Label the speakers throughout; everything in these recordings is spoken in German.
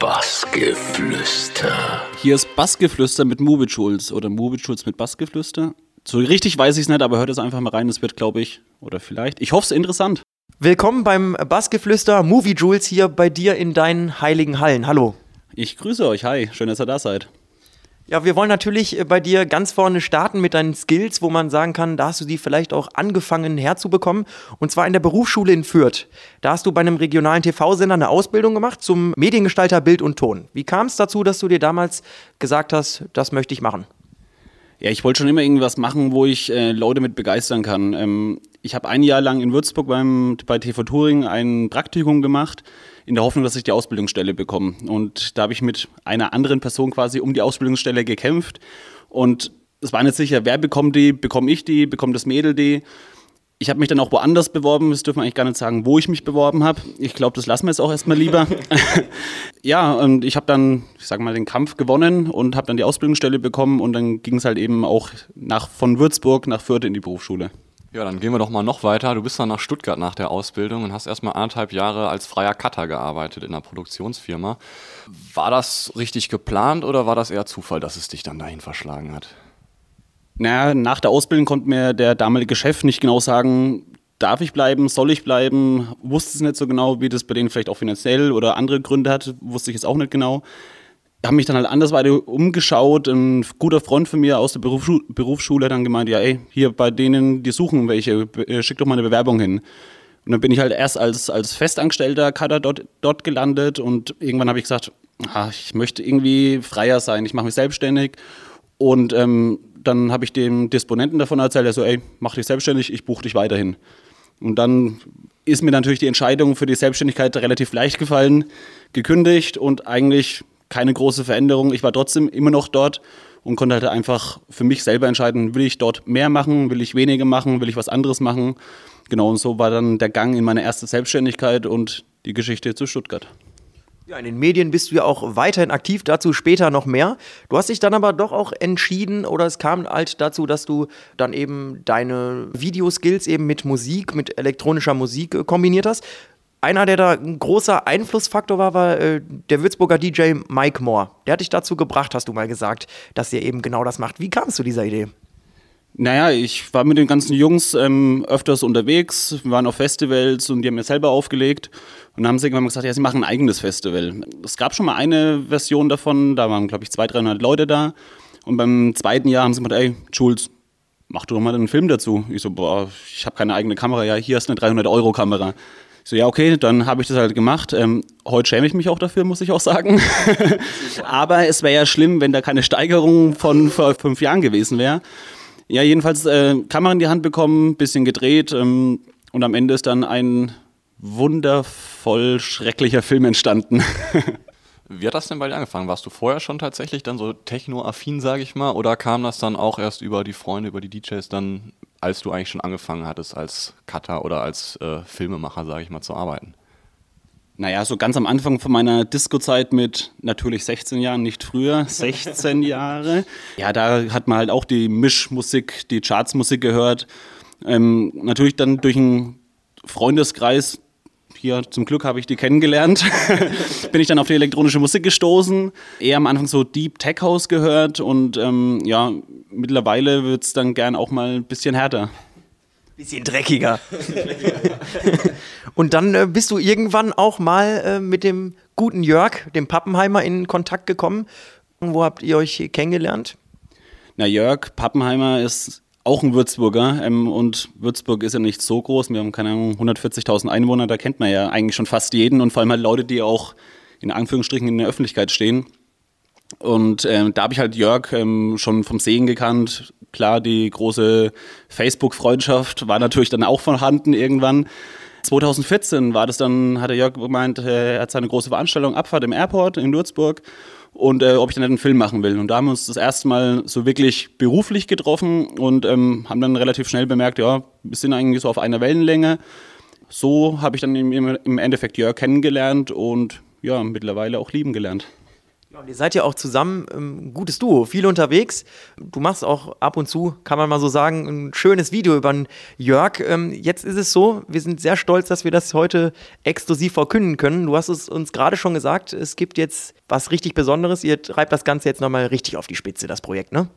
Speaker 1: Bassgeflüster.
Speaker 2: Hier ist Bassgeflüster mit Movie Schulz oder Movie Schulz mit Bassgeflüster. So richtig weiß ich es nicht, aber hört es einfach mal rein. Es wird, glaube ich, oder vielleicht. Ich hoffe, es ist interessant.
Speaker 3: Willkommen beim Bassgeflüster Movie Jules hier bei dir in deinen heiligen Hallen. Hallo.
Speaker 2: Ich grüße euch. Hi, schön, dass ihr da seid.
Speaker 3: Ja, wir wollen natürlich äh, bei dir ganz vorne starten mit deinen Skills, wo man sagen kann, da hast du die vielleicht auch angefangen herzubekommen. Und zwar in der Berufsschule in Fürth. Da hast du bei einem regionalen TV-Sender eine Ausbildung gemacht zum Mediengestalter Bild und Ton. Wie kam es dazu, dass du dir damals gesagt hast, das möchte ich machen?
Speaker 2: Ja, ich wollte schon immer irgendwas machen, wo ich äh, Leute mit begeistern kann. Ähm, ich habe ein Jahr lang in Würzburg beim, bei TV Touring ein Praktikum gemacht in der Hoffnung, dass ich die Ausbildungsstelle bekomme. Und da habe ich mit einer anderen Person quasi um die Ausbildungsstelle gekämpft. Und es war nicht sicher, wer bekommt die, bekomme ich die, bekommt das Mädel die. Ich habe mich dann auch woanders beworben, das dürfen wir eigentlich gar nicht sagen, wo ich mich beworben habe. Ich glaube, das lassen wir jetzt auch erstmal lieber. ja, und ich habe dann, ich sage mal, den Kampf gewonnen und habe dann die Ausbildungsstelle bekommen und dann ging es halt eben auch nach, von Würzburg nach Fürth in die Berufsschule.
Speaker 4: Ja, dann gehen wir doch mal noch weiter. Du bist dann nach Stuttgart nach der Ausbildung und hast erstmal anderthalb Jahre als freier Cutter gearbeitet in einer Produktionsfirma. War das richtig geplant oder war das eher Zufall, dass es dich dann dahin verschlagen hat?
Speaker 2: Naja, nach der Ausbildung konnte mir der damalige Chef nicht genau sagen, darf ich bleiben, soll ich bleiben, wusste es nicht so genau, wie das bei denen vielleicht auch finanziell oder andere Gründe hat, wusste ich jetzt auch nicht genau habe mich dann halt andersweitig umgeschaut. Ein guter Freund von mir aus der Berufsschule, Berufsschule dann gemeint, ja, ey, hier bei denen, die suchen welche, äh, schick doch mal eine Bewerbung hin. Und dann bin ich halt erst als, als festangestellter Kader dort, dort gelandet und irgendwann habe ich gesagt, ach, ich möchte irgendwie freier sein, ich mache mich selbstständig. Und ähm, dann habe ich dem Disponenten davon erzählt, er so, ey, mach dich selbstständig, ich buche dich weiterhin. Und dann ist mir natürlich die Entscheidung für die Selbstständigkeit relativ leicht gefallen, gekündigt und eigentlich keine große Veränderung. Ich war trotzdem immer noch dort und konnte halt einfach für mich selber entscheiden, will ich dort mehr machen, will ich weniger machen, will ich was anderes machen. Genau, und so war dann der Gang in meine erste Selbstständigkeit und die Geschichte zu Stuttgart.
Speaker 3: Ja, in den Medien bist du ja auch weiterhin aktiv, dazu später noch mehr. Du hast dich dann aber doch auch entschieden oder es kam halt dazu, dass du dann eben deine Videoskills eben mit Musik, mit elektronischer Musik äh, kombiniert hast einer, der da ein großer Einflussfaktor war, war äh, der Würzburger DJ Mike Moore. Der hat dich dazu gebracht, hast du mal gesagt, dass ihr eben genau das macht. Wie kamst du zu dieser Idee?
Speaker 2: Naja, ich war mit den ganzen Jungs ähm, öfters unterwegs, wir waren auf Festivals und die haben mir selber aufgelegt. Und dann haben sie irgendwann mal gesagt, ja, sie machen ein eigenes Festival. Es gab schon mal eine Version davon, da waren, glaube ich, 200, 300 Leute da. Und beim zweiten Jahr haben sie gesagt, ey, Jules, mach doch mal einen Film dazu. Ich so, boah, ich habe keine eigene Kamera. Ja, hier ist eine 300-Euro-Kamera. So, ja, okay, dann habe ich das halt gemacht. Ähm, heute schäme ich mich auch dafür, muss ich auch sagen. Aber es wäre ja schlimm, wenn da keine Steigerung von vor fünf Jahren gewesen wäre. Ja, jedenfalls äh, Kamera in die Hand bekommen, bisschen gedreht ähm, und am Ende ist dann ein wundervoll schrecklicher Film entstanden.
Speaker 4: Wie hat das denn bei dir angefangen? Warst du vorher schon tatsächlich dann so techno-affin, sage ich mal, oder kam das dann auch erst über die Freunde, über die DJs dann als du eigentlich schon angefangen hattest als Cutter oder als äh, Filmemacher, sage ich mal, zu arbeiten?
Speaker 2: Naja, so ganz am Anfang von meiner Disco-Zeit mit natürlich 16 Jahren, nicht früher, 16 Jahre. Ja, da hat man halt auch die Mischmusik, die Chartsmusik gehört. Ähm, natürlich dann durch einen Freundeskreis, hier zum Glück habe ich die kennengelernt, bin ich dann auf die elektronische Musik gestoßen. Eher am Anfang so Deep Tech House gehört und ähm, ja, mittlerweile wird es dann gern auch mal ein bisschen härter.
Speaker 3: Bisschen dreckiger. und dann äh, bist du irgendwann auch mal äh, mit dem guten Jörg, dem Pappenheimer, in Kontakt gekommen. Und wo habt ihr euch kennengelernt?
Speaker 2: Na, Jörg Pappenheimer ist auch ein Würzburger ähm, und Würzburg ist ja nicht so groß. Wir haben keine Ahnung 140.000 Einwohner, da kennt man ja eigentlich schon fast jeden und vor allem halt Leute, die auch in Anführungsstrichen in der Öffentlichkeit stehen. Und ähm, da habe ich halt Jörg ähm, schon vom Sehen gekannt. Klar, die große Facebook-Freundschaft war natürlich dann auch vorhanden irgendwann. 2014 war das dann, hat der Jörg gemeint, äh, er hat seine große Veranstaltung Abfahrt im Airport in Würzburg und äh, ob ich dann einen Film machen will. Und da haben wir uns das erste Mal so wirklich beruflich getroffen und ähm, haben dann relativ schnell bemerkt, ja, wir sind eigentlich so auf einer Wellenlänge. So habe ich dann im, im Endeffekt Jörg kennengelernt und ja, mittlerweile auch lieben gelernt.
Speaker 3: Ja, und ihr seid ja auch zusammen ein ähm, gutes Duo, viel unterwegs. Du machst auch ab und zu, kann man mal so sagen, ein schönes Video über den Jörg. Ähm, jetzt ist es so, wir sind sehr stolz, dass wir das heute exklusiv verkünden können. Du hast es uns gerade schon gesagt, es gibt jetzt was richtig Besonderes. Ihr treibt das Ganze jetzt nochmal richtig auf die Spitze, das Projekt, ne?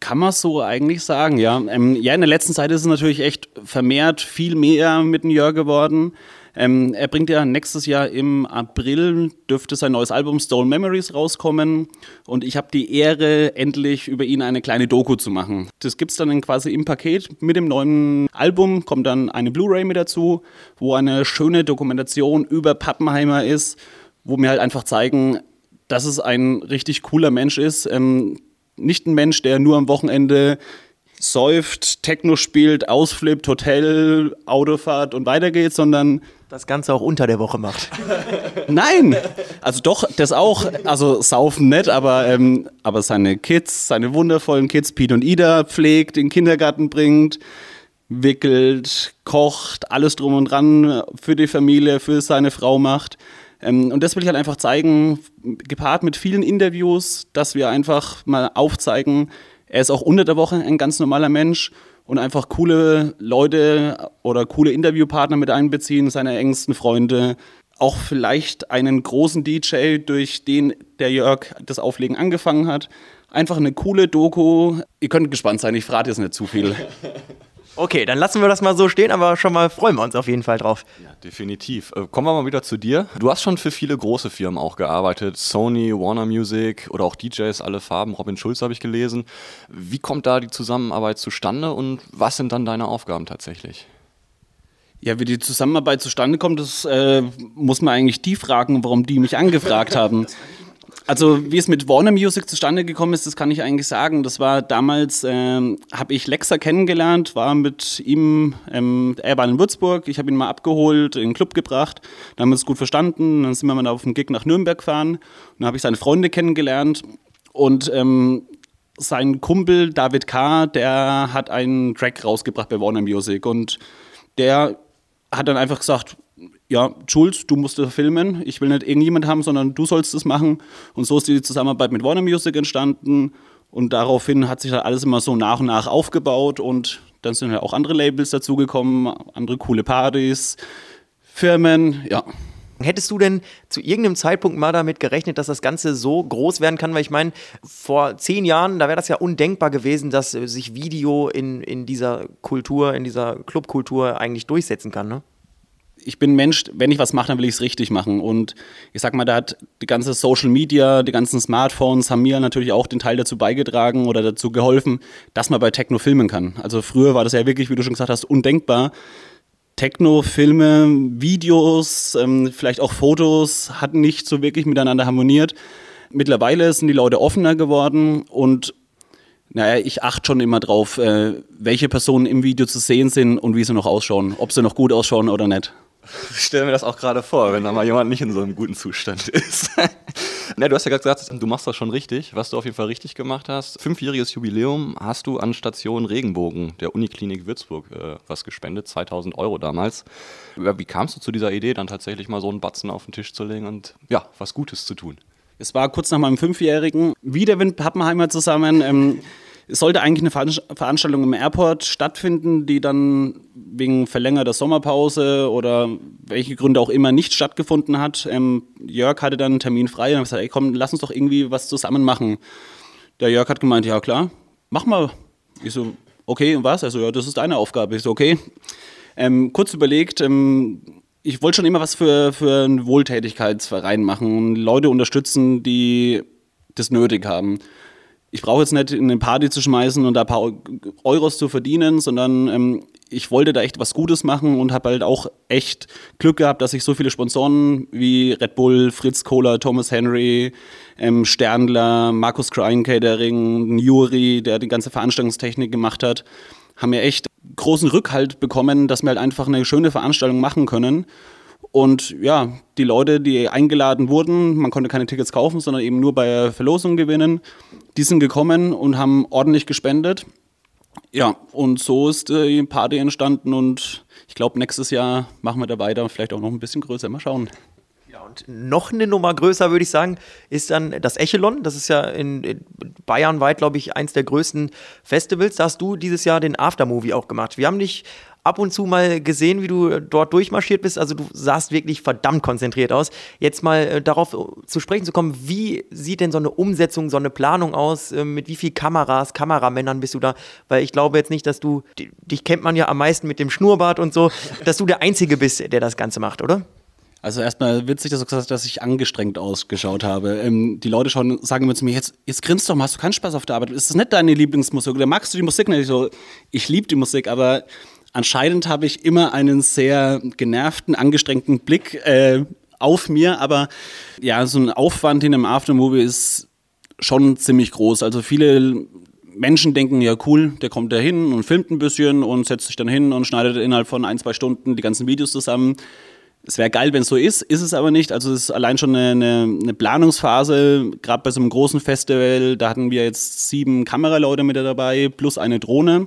Speaker 2: Kann man so eigentlich sagen, ja. Ähm, ja, in der letzten Zeit ist es natürlich echt vermehrt viel mehr mit dem Jörg geworden. Ähm, er bringt ja nächstes Jahr im April, dürfte sein neues Album Stolen Memories rauskommen. Und ich habe die Ehre, endlich über ihn eine kleine Doku zu machen. Das gibt es dann quasi im Paket. Mit dem neuen Album kommt dann eine Blu-ray mit dazu, wo eine schöne Dokumentation über Pappenheimer ist, wo mir halt einfach zeigen, dass es ein richtig cooler Mensch ist. Ähm, nicht ein Mensch, der nur am Wochenende säuft, Techno spielt, ausflippt, Hotel, Autofahrt und weitergeht, sondern
Speaker 3: das Ganze auch unter der Woche macht.
Speaker 2: Nein, also doch, das auch, also saufen nicht, aber, ähm, aber seine Kids, seine wundervollen Kids, Pete und Ida, pflegt, in den Kindergarten bringt, wickelt, kocht, alles drum und dran für die Familie, für seine Frau macht. Ähm, und das will ich halt einfach zeigen, gepaart mit vielen Interviews, dass wir einfach mal aufzeigen, er ist auch unter der Woche ein ganz normaler Mensch und einfach coole Leute oder coole Interviewpartner mit einbeziehen, seine engsten Freunde. Auch vielleicht einen großen DJ, durch den der Jörg das Auflegen angefangen hat. Einfach eine coole Doku. Ihr könnt gespannt sein, ich frage jetzt nicht zu viel.
Speaker 3: Okay, dann lassen wir das mal so stehen, aber schon mal freuen wir uns auf jeden Fall drauf.
Speaker 4: Ja, definitiv. Äh, kommen wir mal wieder zu dir. Du hast schon für viele große Firmen auch gearbeitet. Sony, Warner Music oder auch DJs, alle Farben. Robin Schulz habe ich gelesen. Wie kommt da die Zusammenarbeit zustande und was sind dann deine Aufgaben tatsächlich?
Speaker 2: Ja, wie die Zusammenarbeit zustande kommt, das äh, muss man eigentlich die fragen, warum die mich angefragt haben. Also wie es mit Warner Music zustande gekommen ist, das kann ich eigentlich sagen. Das war damals, ähm, habe ich Lexa kennengelernt, war mit ihm, ähm, er war in Würzburg, ich habe ihn mal abgeholt, in den Club gebracht, dann haben wir uns gut verstanden, dann sind wir mal auf dem Gig nach Nürnberg gefahren. Dann habe ich seine Freunde kennengelernt. Und ähm, sein Kumpel David K., der hat einen Track rausgebracht bei Warner Music. Und der hat dann einfach gesagt, ja, Jules, du musst das filmen. Ich will nicht irgendjemand haben, sondern du sollst es machen. Und so ist die Zusammenarbeit mit Warner Music entstanden. Und daraufhin hat sich halt alles immer so nach und nach aufgebaut. Und dann sind ja halt auch andere Labels dazugekommen, andere coole Partys, Firmen, ja.
Speaker 3: Hättest du denn zu irgendeinem Zeitpunkt mal damit gerechnet, dass das Ganze so groß werden kann? Weil ich meine, vor zehn Jahren, da wäre das ja undenkbar gewesen, dass sich Video in, in dieser Kultur, in dieser Clubkultur eigentlich durchsetzen kann, ne?
Speaker 2: Ich bin Mensch, wenn ich was mache, dann will ich es richtig machen. Und ich sag mal, da hat die ganze Social Media, die ganzen Smartphones haben mir natürlich auch den Teil dazu beigetragen oder dazu geholfen, dass man bei Techno filmen kann. Also früher war das ja wirklich, wie du schon gesagt hast, undenkbar. Techno, Filme, Videos, ähm, vielleicht auch Fotos hatten nicht so wirklich miteinander harmoniert. Mittlerweile sind die Leute offener geworden und naja, ich achte schon immer drauf, äh, welche Personen im Video zu sehen sind und wie sie noch ausschauen, ob sie noch gut ausschauen oder nicht.
Speaker 4: Ich stelle mir das auch gerade vor, wenn da mal jemand nicht in so einem guten Zustand ist. Na, du hast ja gerade gesagt, du machst das schon richtig, was du auf jeden Fall richtig gemacht hast. Fünfjähriges Jubiläum hast du an Station Regenbogen der Uniklinik Würzburg äh, was gespendet, 2000 Euro damals. Wie kamst du zu dieser Idee, dann tatsächlich mal so einen Batzen auf den Tisch zu legen und ja, was Gutes zu tun?
Speaker 2: Es war kurz nach meinem Fünfjährigen, wieder mit Pappenheimer zusammen. Ähm, es sollte eigentlich eine Veranstaltung im Airport stattfinden, die dann wegen verlängerter Sommerpause oder welche Gründe auch immer nicht stattgefunden hat. Ähm, Jörg hatte dann einen Termin frei und hat gesagt, ey komm, lass uns doch irgendwie was zusammen machen. Der Jörg hat gemeint, ja klar, mach mal. Ich so, okay, und was? Also ja, das ist deine Aufgabe. Ich so, okay. Ähm, kurz überlegt, ähm, ich wollte schon immer was für, für einen Wohltätigkeitsverein machen und Leute unterstützen, die das nötig haben ich brauche jetzt nicht in eine Party zu schmeißen und da ein paar Euros zu verdienen, sondern ähm, ich wollte da echt was Gutes machen und habe halt auch echt Glück gehabt, dass ich so viele Sponsoren wie Red Bull, Fritz Kohler, Thomas Henry, ähm, Sternler, Markus Crying Catering, Juri, der die ganze Veranstaltungstechnik gemacht hat, haben mir echt großen Rückhalt bekommen, dass wir halt einfach eine schöne Veranstaltung machen können. Und ja, die Leute, die eingeladen wurden, man konnte keine Tickets kaufen, sondern eben nur bei Verlosung gewinnen, die sind gekommen und haben ordentlich gespendet. Ja, und so ist die Party entstanden und ich glaube, nächstes Jahr machen wir da weiter, vielleicht auch noch ein bisschen größer. Mal schauen.
Speaker 3: Ja, und noch eine Nummer größer, würde ich sagen, ist dann das Echelon. Das ist ja in, in Bayern weit, glaube ich, eins der größten Festivals. Da hast du dieses Jahr den Aftermovie auch gemacht. Wir haben dich ab und zu mal gesehen, wie du dort durchmarschiert bist. Also du sahst wirklich verdammt konzentriert aus. Jetzt mal äh, darauf zu sprechen zu kommen, wie sieht denn so eine Umsetzung, so eine Planung aus? Äh, mit wie viel Kameras, Kameramännern bist du da? Weil ich glaube jetzt nicht, dass du, dich kennt man ja am meisten mit dem Schnurrbart und so, dass du der Einzige bist, der das Ganze macht, oder?
Speaker 2: Also erstmal witzig, dass du gesagt hast, dass ich angestrengt ausgeschaut habe. Ähm, die Leute schauen, sagen immer zu mir, jetzt, jetzt grinst doch mal, hast du keinen Spaß auf der Arbeit? Ist das nicht deine Lieblingsmusik? Oder magst du die Musik nicht? Ich so, ich liebe die Musik, aber anscheinend habe ich immer einen sehr genervten, angestrengten Blick äh, auf mir. Aber ja, so ein Aufwand in einem Aftermovie ist schon ziemlich groß. Also viele Menschen denken, ja cool, der kommt da hin und filmt ein bisschen und setzt sich dann hin und schneidet innerhalb von ein, zwei Stunden die ganzen Videos zusammen es wäre geil, wenn es so ist, ist es aber nicht. Also es ist allein schon eine, eine, eine Planungsphase, gerade bei so einem großen Festival, da hatten wir jetzt sieben Kameraleute mit dabei, plus eine Drohne.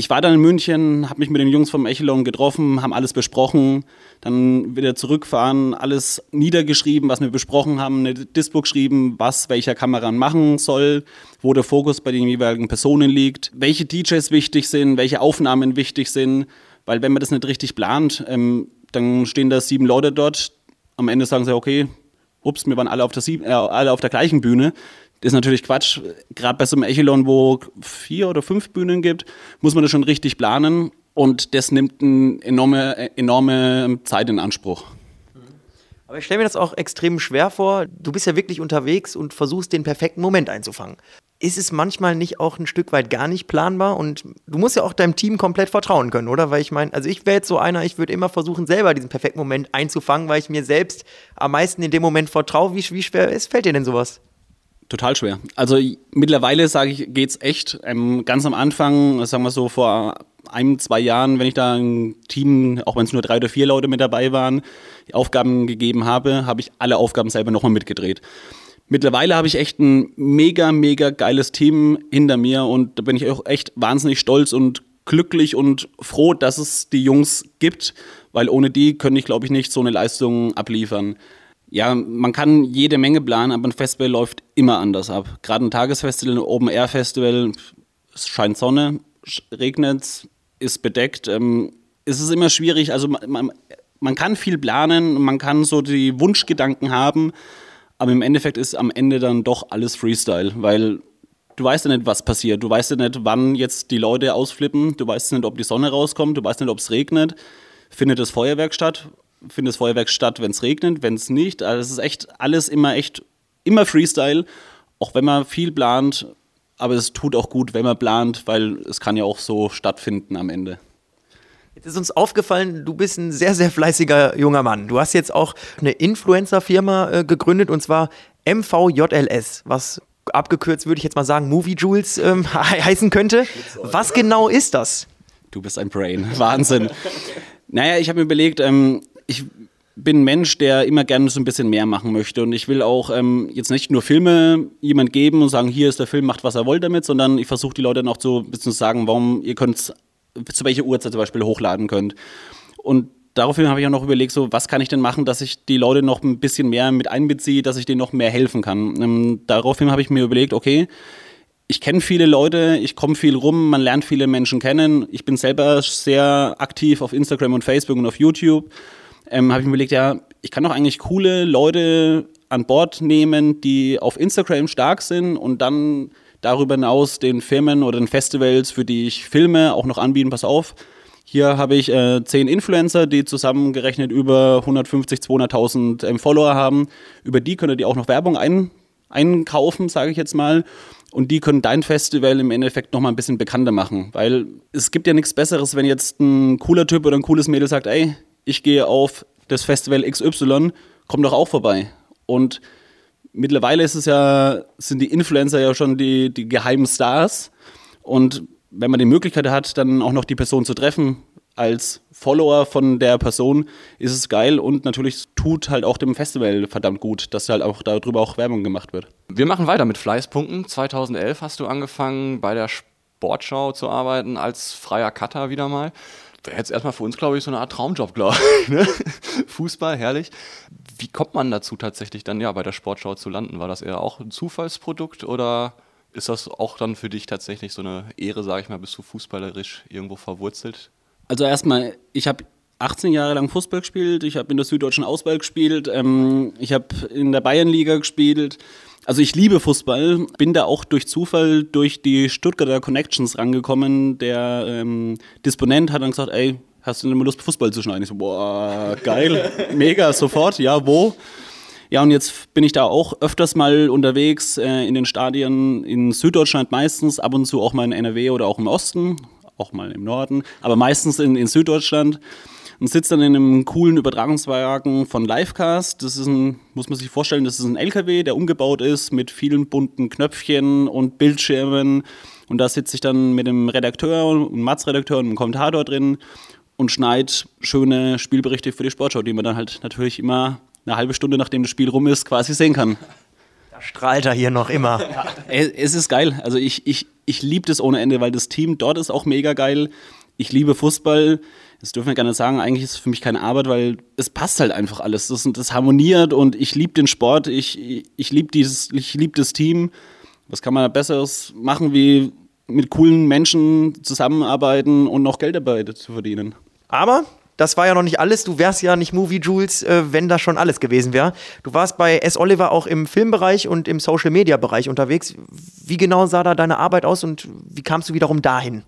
Speaker 2: Ich war dann in München, habe mich mit den Jungs vom Echelon getroffen, haben alles besprochen, dann wieder zurückfahren, alles niedergeschrieben, was wir besprochen haben, eine Dispo geschrieben, was welcher Kameramann machen soll, wo der Fokus bei den jeweiligen Personen liegt, welche DJs wichtig sind, welche Aufnahmen wichtig sind, weil wenn man das nicht richtig plant, ähm, dann stehen da sieben Leute dort. Am Ende sagen sie, okay, ups, wir waren alle auf der, sieben, äh, alle auf der gleichen Bühne. Das ist natürlich Quatsch. Gerade bei so einem Echelon, wo vier oder fünf Bühnen gibt, muss man das schon richtig planen. Und das nimmt eine enorme, enorme Zeit in Anspruch.
Speaker 3: Aber ich stelle mir das auch extrem schwer vor. Du bist ja wirklich unterwegs und versuchst den perfekten Moment einzufangen ist es manchmal nicht auch ein Stück weit gar nicht planbar? Und du musst ja auch deinem Team komplett vertrauen können, oder? Weil ich meine, also ich wäre jetzt so einer, ich würde immer versuchen, selber diesen perfekten Moment einzufangen, weil ich mir selbst am meisten in dem Moment vertraue. Wie, wie schwer ist, fällt dir denn sowas?
Speaker 2: Total schwer. Also mittlerweile sage ich, geht's echt. Ähm, ganz am Anfang, sagen wir so vor ein, zwei Jahren, wenn ich da ein Team, auch wenn es nur drei oder vier Leute mit dabei waren, Aufgaben gegeben habe, habe ich alle Aufgaben selber nochmal mitgedreht. Mittlerweile habe ich echt ein mega, mega geiles Team hinter mir und da bin ich auch echt wahnsinnig stolz und glücklich und froh, dass es die Jungs gibt, weil ohne die könnte ich, glaube ich, nicht so eine Leistung abliefern. Ja, man kann jede Menge planen, aber ein Festival läuft immer anders ab. Gerade ein Tagesfestival, ein Open-Air-Festival, es scheint Sonne, regnet, ist bedeckt. Ähm, es ist immer schwierig, also man, man kann viel planen, man kann so die Wunschgedanken haben, aber im Endeffekt ist am Ende dann doch alles Freestyle, weil du weißt ja nicht, was passiert. Du weißt ja nicht, wann jetzt die Leute ausflippen. Du weißt nicht, ob die Sonne rauskommt. Du weißt nicht, ob es regnet. Findet das Feuerwerk statt? Findet das Feuerwerk statt, wenn es regnet? Wenn es nicht? Also es ist echt alles immer echt, immer Freestyle. Auch wenn man viel plant. Aber es tut auch gut, wenn man plant, weil es kann ja auch so stattfinden am Ende.
Speaker 3: Jetzt ist uns aufgefallen, du bist ein sehr, sehr fleißiger junger Mann. Du hast jetzt auch eine Influencer-Firma äh, gegründet und zwar MVJLS, was abgekürzt würde ich jetzt mal sagen Movie Jules ähm, heißen könnte. Was genau ist das?
Speaker 2: Du bist ein Brain. Wahnsinn. naja, ich habe mir überlegt, ähm, ich bin ein Mensch, der immer gerne so ein bisschen mehr machen möchte. Und ich will auch ähm, jetzt nicht nur Filme jemand geben und sagen, hier ist der Film, macht was er wollt damit, sondern ich versuche die Leute noch so ein bisschen zu sagen, warum ihr könnt es zu welcher Uhrzeit zum Beispiel hochladen könnt. Und daraufhin habe ich auch noch überlegt, so, was kann ich denn machen, dass ich die Leute noch ein bisschen mehr mit einbeziehe, dass ich denen noch mehr helfen kann. Ähm, daraufhin habe ich mir überlegt, okay, ich kenne viele Leute, ich komme viel rum, man lernt viele Menschen kennen. Ich bin selber sehr aktiv auf Instagram und Facebook und auf YouTube. Ähm, habe ich mir überlegt, ja, ich kann doch eigentlich coole Leute an Bord nehmen, die auf Instagram stark sind und dann darüber hinaus den Firmen oder den Festivals, für die ich filme, auch noch anbieten, pass auf. Hier habe ich äh, zehn Influencer, die zusammengerechnet über 150, 200.000 ähm, Follower haben. Über die könnt ihr auch noch Werbung ein, einkaufen, sage ich jetzt mal. Und die können dein Festival im Endeffekt noch mal ein bisschen bekannter machen. Weil es gibt ja nichts Besseres, wenn jetzt ein cooler Typ oder ein cooles Mädel sagt, ey, ich gehe auf das Festival XY, komm doch auch vorbei. Und mittlerweile ist es ja, sind die Influencer ja schon die, die geheimen Stars. Und wenn man die Möglichkeit hat, dann auch noch die Person zu treffen, als Follower von der Person ist es geil und natürlich tut halt auch dem Festival verdammt gut, dass halt auch darüber auch Werbung gemacht wird.
Speaker 4: Wir machen weiter mit Fleißpunkten. 2011 hast du angefangen bei der Sportschau zu arbeiten als freier Cutter wieder mal. wäre jetzt erstmal für uns, glaube ich, so eine Art Traumjob, glaube ich. Ne? Fußball, herrlich. Wie kommt man dazu tatsächlich dann ja bei der Sportschau zu landen? War das eher auch ein Zufallsprodukt oder ist das auch dann für dich tatsächlich so eine Ehre, sage ich mal, bist du fußballerisch irgendwo verwurzelt?
Speaker 2: Also erstmal, ich habe 18 Jahre lang Fußball gespielt, ich habe in der Süddeutschen Auswahl gespielt, ähm, ich habe in der Bayernliga gespielt. Also ich liebe Fußball, bin da auch durch Zufall durch die Stuttgarter Connections rangekommen. Der ähm, Disponent hat dann gesagt, ey, hast du denn mal Lust, Fußball zu schneiden? Ich so, boah, geil, mega, sofort, ja, wo? Ja, und jetzt bin ich da auch öfters mal unterwegs äh, in den Stadien in Süddeutschland meistens, ab und zu auch mal in NRW oder auch im Osten, auch mal im Norden, aber meistens in, in Süddeutschland und sitze dann in einem coolen Übertragungswagen von Livecast. Das ist ein, muss man sich vorstellen, das ist ein LKW, der umgebaut ist mit vielen bunten Knöpfchen und Bildschirmen. Und da sitze ich dann mit dem Redakteur und Mats-Redakteur und einem Kommentator drin und schneide schöne Spielberichte für die Sportschau, die man dann halt natürlich immer eine halbe Stunde nachdem das Spiel rum ist, quasi sehen kann.
Speaker 3: Da strahlt er hier noch immer.
Speaker 2: Ja, es ist geil. Also ich, ich, ich liebe das ohne Ende, weil das Team dort ist auch mega geil. Ich liebe Fußball das dürfen wir gerne sagen, eigentlich ist es für mich keine Arbeit, weil es passt halt einfach alles. Das, das harmoniert und ich liebe den Sport, ich, ich liebe lieb das Team. Was kann man Besseres machen, wie mit coolen Menschen zusammenarbeiten und noch Geld dabei zu verdienen?
Speaker 3: Aber das war ja noch nicht alles. Du wärst ja nicht Movie Jules, äh, wenn das schon alles gewesen wäre. Du warst bei S. Oliver auch im Filmbereich und im Social Media Bereich unterwegs. Wie genau sah da deine Arbeit aus und wie kamst du wiederum dahin?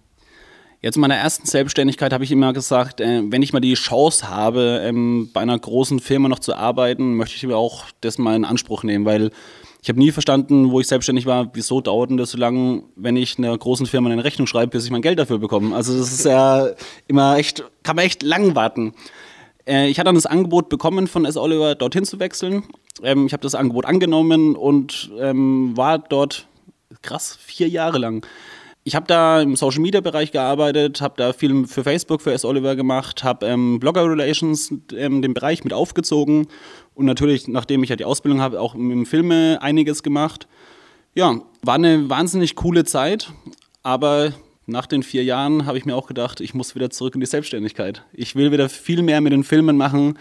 Speaker 2: Jetzt in meiner ersten Selbstständigkeit habe ich immer gesagt, äh, wenn ich mal die Chance habe, ähm, bei einer großen Firma noch zu arbeiten, möchte ich mir auch das mal in Anspruch nehmen, weil ich habe nie verstanden, wo ich selbstständig war, wieso dauert denn das so lange, wenn ich einer großen Firma eine Rechnung schreibe, bis ich mein Geld dafür bekomme. Also das ist ja immer echt, kann man echt lang warten. Äh, ich hatte dann das Angebot bekommen von S. Oliver, dorthin zu wechseln. Ähm, ich habe das Angebot angenommen und ähm, war dort krass vier Jahre lang ich habe da im Social Media Bereich gearbeitet, habe da viel für Facebook, für S. Oliver gemacht, habe ähm, Blogger Relations ähm, den Bereich mit aufgezogen und natürlich, nachdem ich ja die Ausbildung habe, auch im Filme einiges gemacht. Ja, war eine wahnsinnig coole Zeit, aber nach den vier Jahren habe ich mir auch gedacht, ich muss wieder zurück in die Selbstständigkeit. Ich will wieder viel mehr mit den Filmen machen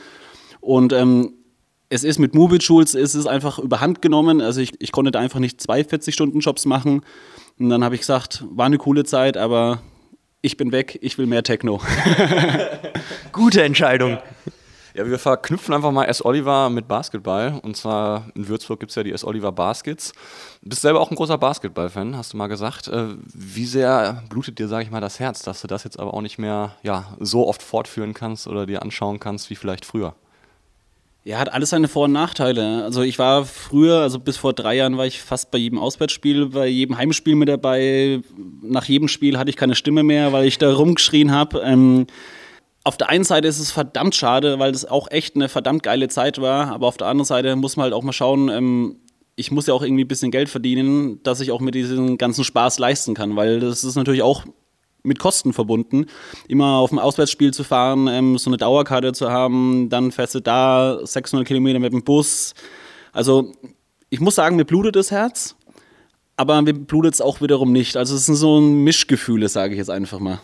Speaker 2: und ähm, es ist mit Movie Tools, es ist einfach überhand genommen. Also ich, ich konnte da einfach nicht zwei 40-Stunden-Jobs machen und dann habe ich gesagt, war eine coole Zeit, aber ich bin weg, ich will mehr Techno.
Speaker 3: Gute Entscheidung.
Speaker 4: Ja, wir verknüpfen einfach mal S. Oliver mit Basketball. Und zwar in Würzburg gibt es ja die S. Oliver Baskets. Du bist selber auch ein großer Basketball-Fan, hast du mal gesagt. Äh, wie sehr blutet dir, sage ich mal, das Herz, dass du das jetzt aber auch nicht mehr ja, so oft fortführen kannst oder dir anschauen kannst wie vielleicht früher?
Speaker 2: Ja, hat alles seine Vor- und Nachteile. Also ich war früher, also bis vor drei Jahren war ich fast bei jedem Auswärtsspiel, bei jedem Heimspiel mit dabei. Nach jedem Spiel hatte ich keine Stimme mehr, weil ich da rumgeschrien habe. Ähm, auf der einen Seite ist es verdammt schade, weil das auch echt eine verdammt geile Zeit war. Aber auf der anderen Seite muss man halt auch mal schauen, ähm, ich muss ja auch irgendwie ein bisschen Geld verdienen, dass ich auch mit diesem ganzen Spaß leisten kann, weil das ist natürlich auch mit Kosten verbunden. Immer auf ein Auswärtsspiel zu fahren, ähm, so eine Dauerkarte zu haben, dann fährst du da 600 Kilometer mit dem Bus. Also ich muss sagen, mir blutet das Herz, aber mir blutet es auch wiederum nicht. Also es sind so ein Mischgefühle, sage ich jetzt einfach mal.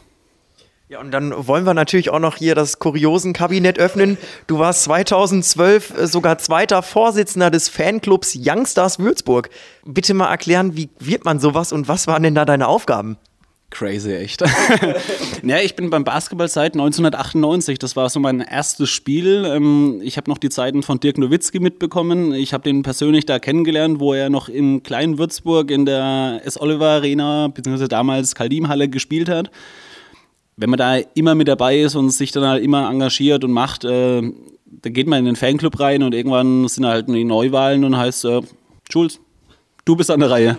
Speaker 3: Ja, und dann wollen wir natürlich auch noch hier das Kuriosen-Kabinett öffnen. Du warst 2012 äh, sogar zweiter Vorsitzender des Fanclubs Youngstars Würzburg. Bitte mal erklären, wie wird man sowas und was waren denn da deine Aufgaben?
Speaker 2: Crazy, echt. ja, ich bin beim Basketball seit 1998. Das war so mein erstes Spiel. Ähm, ich habe noch die Zeiten von Dirk Nowitzki mitbekommen. Ich habe den persönlich da kennengelernt, wo er noch in kleinen Würzburg in der S. Oliver Arena, beziehungsweise damals Kaldim-Halle gespielt hat. Wenn man da immer mit dabei ist und sich dann halt immer engagiert und macht, äh, dann geht man in den Fanclub rein und irgendwann sind halt die Neuwahlen und heißt, äh, Jules, du bist an der Reihe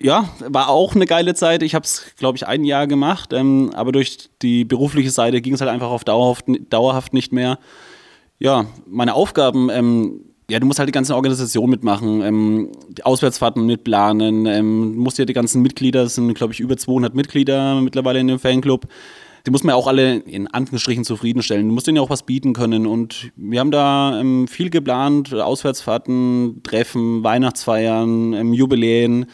Speaker 2: ja, war auch eine geile Zeit. Ich habe es, glaube ich, ein Jahr gemacht, ähm, aber durch die berufliche Seite ging es halt einfach auf dauerhaft, dauerhaft nicht mehr. Ja, meine Aufgaben, ähm, ja, du musst halt die ganze Organisation mitmachen, ähm, die Auswärtsfahrten mitplanen, ähm, musst ja die ganzen Mitglieder, das sind, glaube ich, über 200 Mitglieder mittlerweile in dem Fanclub, die muss man ja auch alle in Anführungsstrichen zufriedenstellen. Du musst denen ja auch was bieten können. Und wir haben da ähm, viel geplant: Auswärtsfahrten, Treffen, Weihnachtsfeiern, ähm, Jubiläen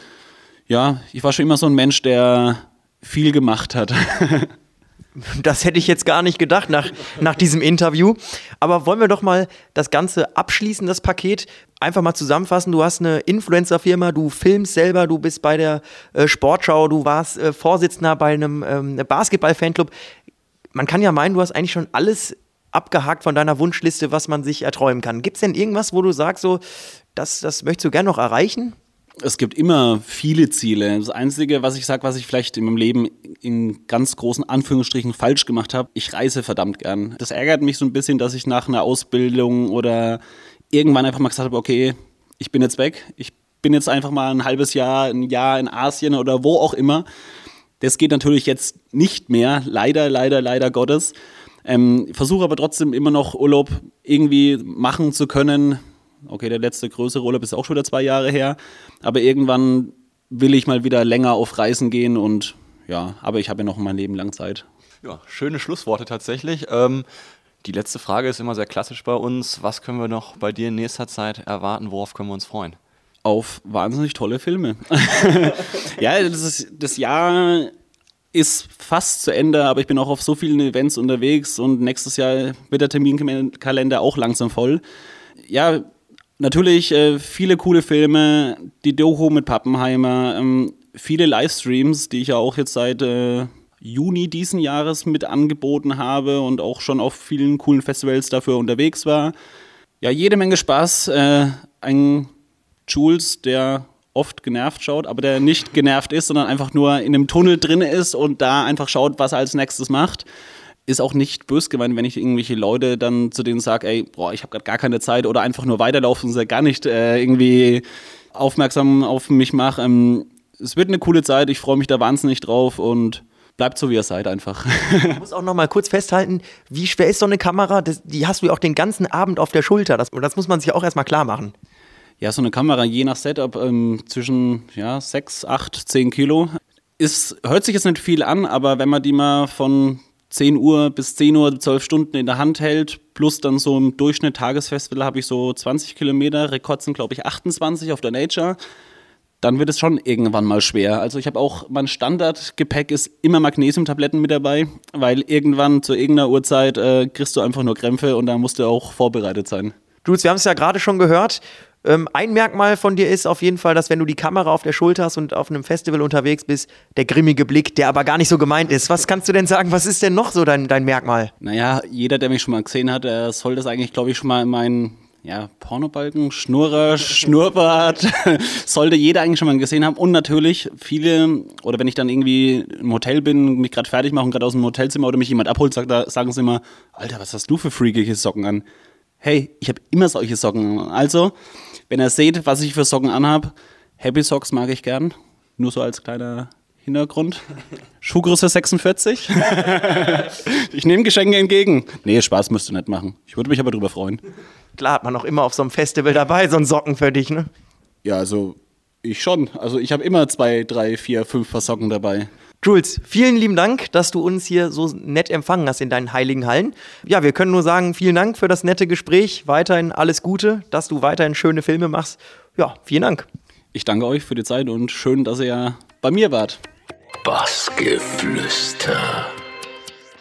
Speaker 2: ja, ich war schon immer so ein Mensch, der viel gemacht hat.
Speaker 3: Das hätte ich jetzt gar nicht gedacht nach, nach diesem Interview. Aber wollen wir doch mal das Ganze abschließen, das Paket. Einfach mal zusammenfassen. Du hast eine Influencer-Firma, du filmst selber, du bist bei der äh, Sportschau, du warst äh, Vorsitzender bei einem ähm, Basketball-Fanclub. Man kann ja meinen, du hast eigentlich schon alles abgehakt von deiner Wunschliste, was man sich erträumen kann. Gibt es denn irgendwas, wo du sagst, so, das, das möchtest du gerne noch erreichen?
Speaker 2: Es gibt immer viele Ziele. Das Einzige, was ich sage, was ich vielleicht in meinem Leben in ganz großen Anführungsstrichen falsch gemacht habe, ich reise verdammt gern. Das ärgert mich so ein bisschen, dass ich nach einer Ausbildung oder irgendwann einfach mal gesagt habe, okay, ich bin jetzt weg. Ich bin jetzt einfach mal ein halbes Jahr, ein Jahr in Asien oder wo auch immer. Das geht natürlich jetzt nicht mehr, leider, leider, leider Gottes. Ähm, Versuche aber trotzdem immer noch Urlaub irgendwie machen zu können. Okay, der letzte größere Urlaub ist auch schon wieder zwei Jahre her. Aber irgendwann will ich mal wieder länger auf Reisen gehen und ja, aber ich habe ja noch mein Leben lang Zeit.
Speaker 4: Ja, schöne Schlussworte tatsächlich. Ähm, die letzte Frage ist immer sehr klassisch bei uns. Was können wir noch bei dir in nächster Zeit erwarten? Worauf können wir uns freuen?
Speaker 2: Auf wahnsinnig tolle Filme. ja, das, ist, das Jahr ist fast zu Ende, aber ich bin auch auf so vielen Events unterwegs und nächstes Jahr wird der Terminkalender auch langsam voll. Ja, natürlich äh, viele coole Filme, die Doku mit Pappenheimer, ähm, viele Livestreams, die ich ja auch jetzt seit äh, Juni diesen Jahres mit angeboten habe und auch schon auf vielen coolen Festivals dafür unterwegs war. Ja, jede Menge Spaß. Äh, ein Jules, der oft genervt schaut, aber der nicht genervt ist, sondern einfach nur in einem Tunnel drin ist und da einfach schaut, was er als nächstes macht. Ist auch nicht bös gemeint, wenn ich irgendwelche Leute dann zu denen sage, ey, boah, ich habe gerade gar keine Zeit oder einfach nur weiterlaufen und sie gar nicht äh, irgendwie aufmerksam auf mich mache. Ähm, es wird eine coole Zeit, ich freue mich da wahnsinnig drauf und bleibt so, wie ihr seid einfach.
Speaker 3: Ich muss auch noch mal kurz festhalten, wie schwer ist so eine Kamera? Das, die hast du ja auch den ganzen Abend auf der Schulter. Das, das muss man sich auch erstmal klar machen.
Speaker 2: Ja, so eine Kamera, je nach Setup, ähm, zwischen ja, 6, 8, 10 Kilo. Ist, hört sich jetzt nicht viel an, aber wenn man die mal von 10 Uhr bis 10 Uhr, 12 Stunden in der Hand hält, plus dann so im Durchschnitt Tagesfestival habe ich so 20 Kilometer, Rekord sind glaube ich 28 auf der Nature, dann wird es schon irgendwann mal schwer. Also ich habe auch, mein Standardgepäck ist immer Magnesiumtabletten mit dabei, weil irgendwann zu irgendeiner Uhrzeit äh, kriegst du einfach nur Krämpfe und da musst du auch vorbereitet sein.
Speaker 3: Jules, wir haben es ja gerade schon gehört, ähm, ein Merkmal von dir ist auf jeden Fall, dass wenn du die Kamera auf der Schulter hast und auf einem Festival unterwegs bist, der grimmige Blick, der aber gar nicht so gemeint ist. Was kannst du denn sagen, was ist denn noch so dein, dein Merkmal?
Speaker 2: Naja, jeder, der mich schon mal gesehen hat, der soll das eigentlich, glaube ich, schon mal in meinen ja, Pornobalken, Schnurrer, Schnurrbart, sollte jeder eigentlich schon mal gesehen haben. Und natürlich viele, oder wenn ich dann irgendwie im Hotel bin, mich gerade fertig mache, gerade aus dem Hotelzimmer oder mich jemand abholt, sagt, da sagen sie immer, Alter, was hast du für freakige Socken an? Hey, ich habe immer solche Socken. Also, wenn ihr seht, was ich für Socken anhab, Happy Socks mag ich gern. Nur so als kleiner Hintergrund. Schuhgröße 46. ich nehme Geschenke entgegen. Nee, Spaß müsst ihr nicht machen. Ich würde mich aber drüber freuen.
Speaker 3: Klar hat man auch immer auf so einem Festival dabei, so ein Socken für dich, ne?
Speaker 2: Ja, also ich schon. Also ich habe immer zwei, drei, vier, fünf Paar Socken dabei.
Speaker 3: Jules, vielen lieben Dank, dass du uns hier so nett empfangen hast in deinen heiligen Hallen. Ja, wir können nur sagen, vielen Dank für das nette Gespräch. Weiterhin alles Gute, dass du weiterhin schöne Filme machst. Ja, vielen Dank.
Speaker 2: Ich danke euch für die Zeit und schön, dass ihr bei mir wart.
Speaker 1: Bassgeflüster.